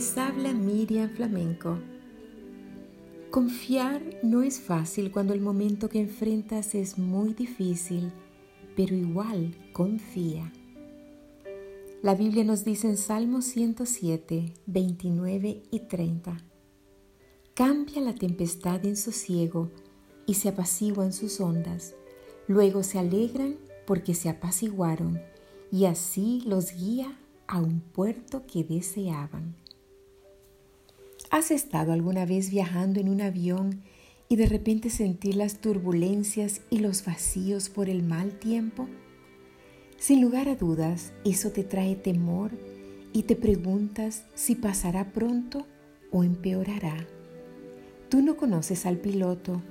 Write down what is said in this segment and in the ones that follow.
María en flamenco. Confiar no es fácil cuando el momento que enfrentas es muy difícil, pero igual confía. La Biblia nos dice en Salmo 107, 29 y 30. Cambia la tempestad en sosiego y se apaciguan sus ondas. Luego se alegran porque se apaciguaron y así los guía a un puerto que deseaban. ¿Has estado alguna vez viajando en un avión y de repente sentir las turbulencias y los vacíos por el mal tiempo? Sin lugar a dudas, eso te trae temor y te preguntas si pasará pronto o empeorará. Tú no conoces al piloto,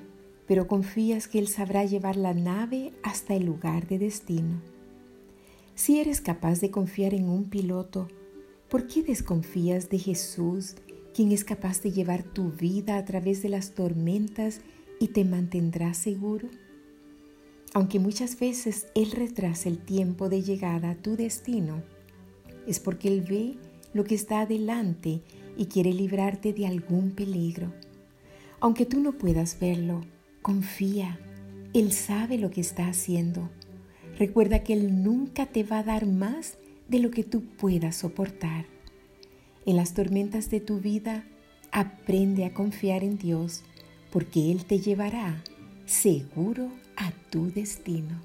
pero confías que él sabrá llevar la nave hasta el lugar de destino. Si eres capaz de confiar en un piloto, ¿por qué desconfías de Jesús quien es capaz de llevar tu vida a través de las tormentas y te mantendrá seguro? Aunque muchas veces Él retrasa el tiempo de llegada a tu destino, es porque Él ve lo que está adelante y quiere librarte de algún peligro. Aunque tú no puedas verlo, confía. Él sabe lo que está haciendo. Recuerda que Él nunca te va a dar más de lo que tú puedas soportar. En las tormentas de tu vida, aprende a confiar en Dios, porque Él te llevará seguro a tu destino.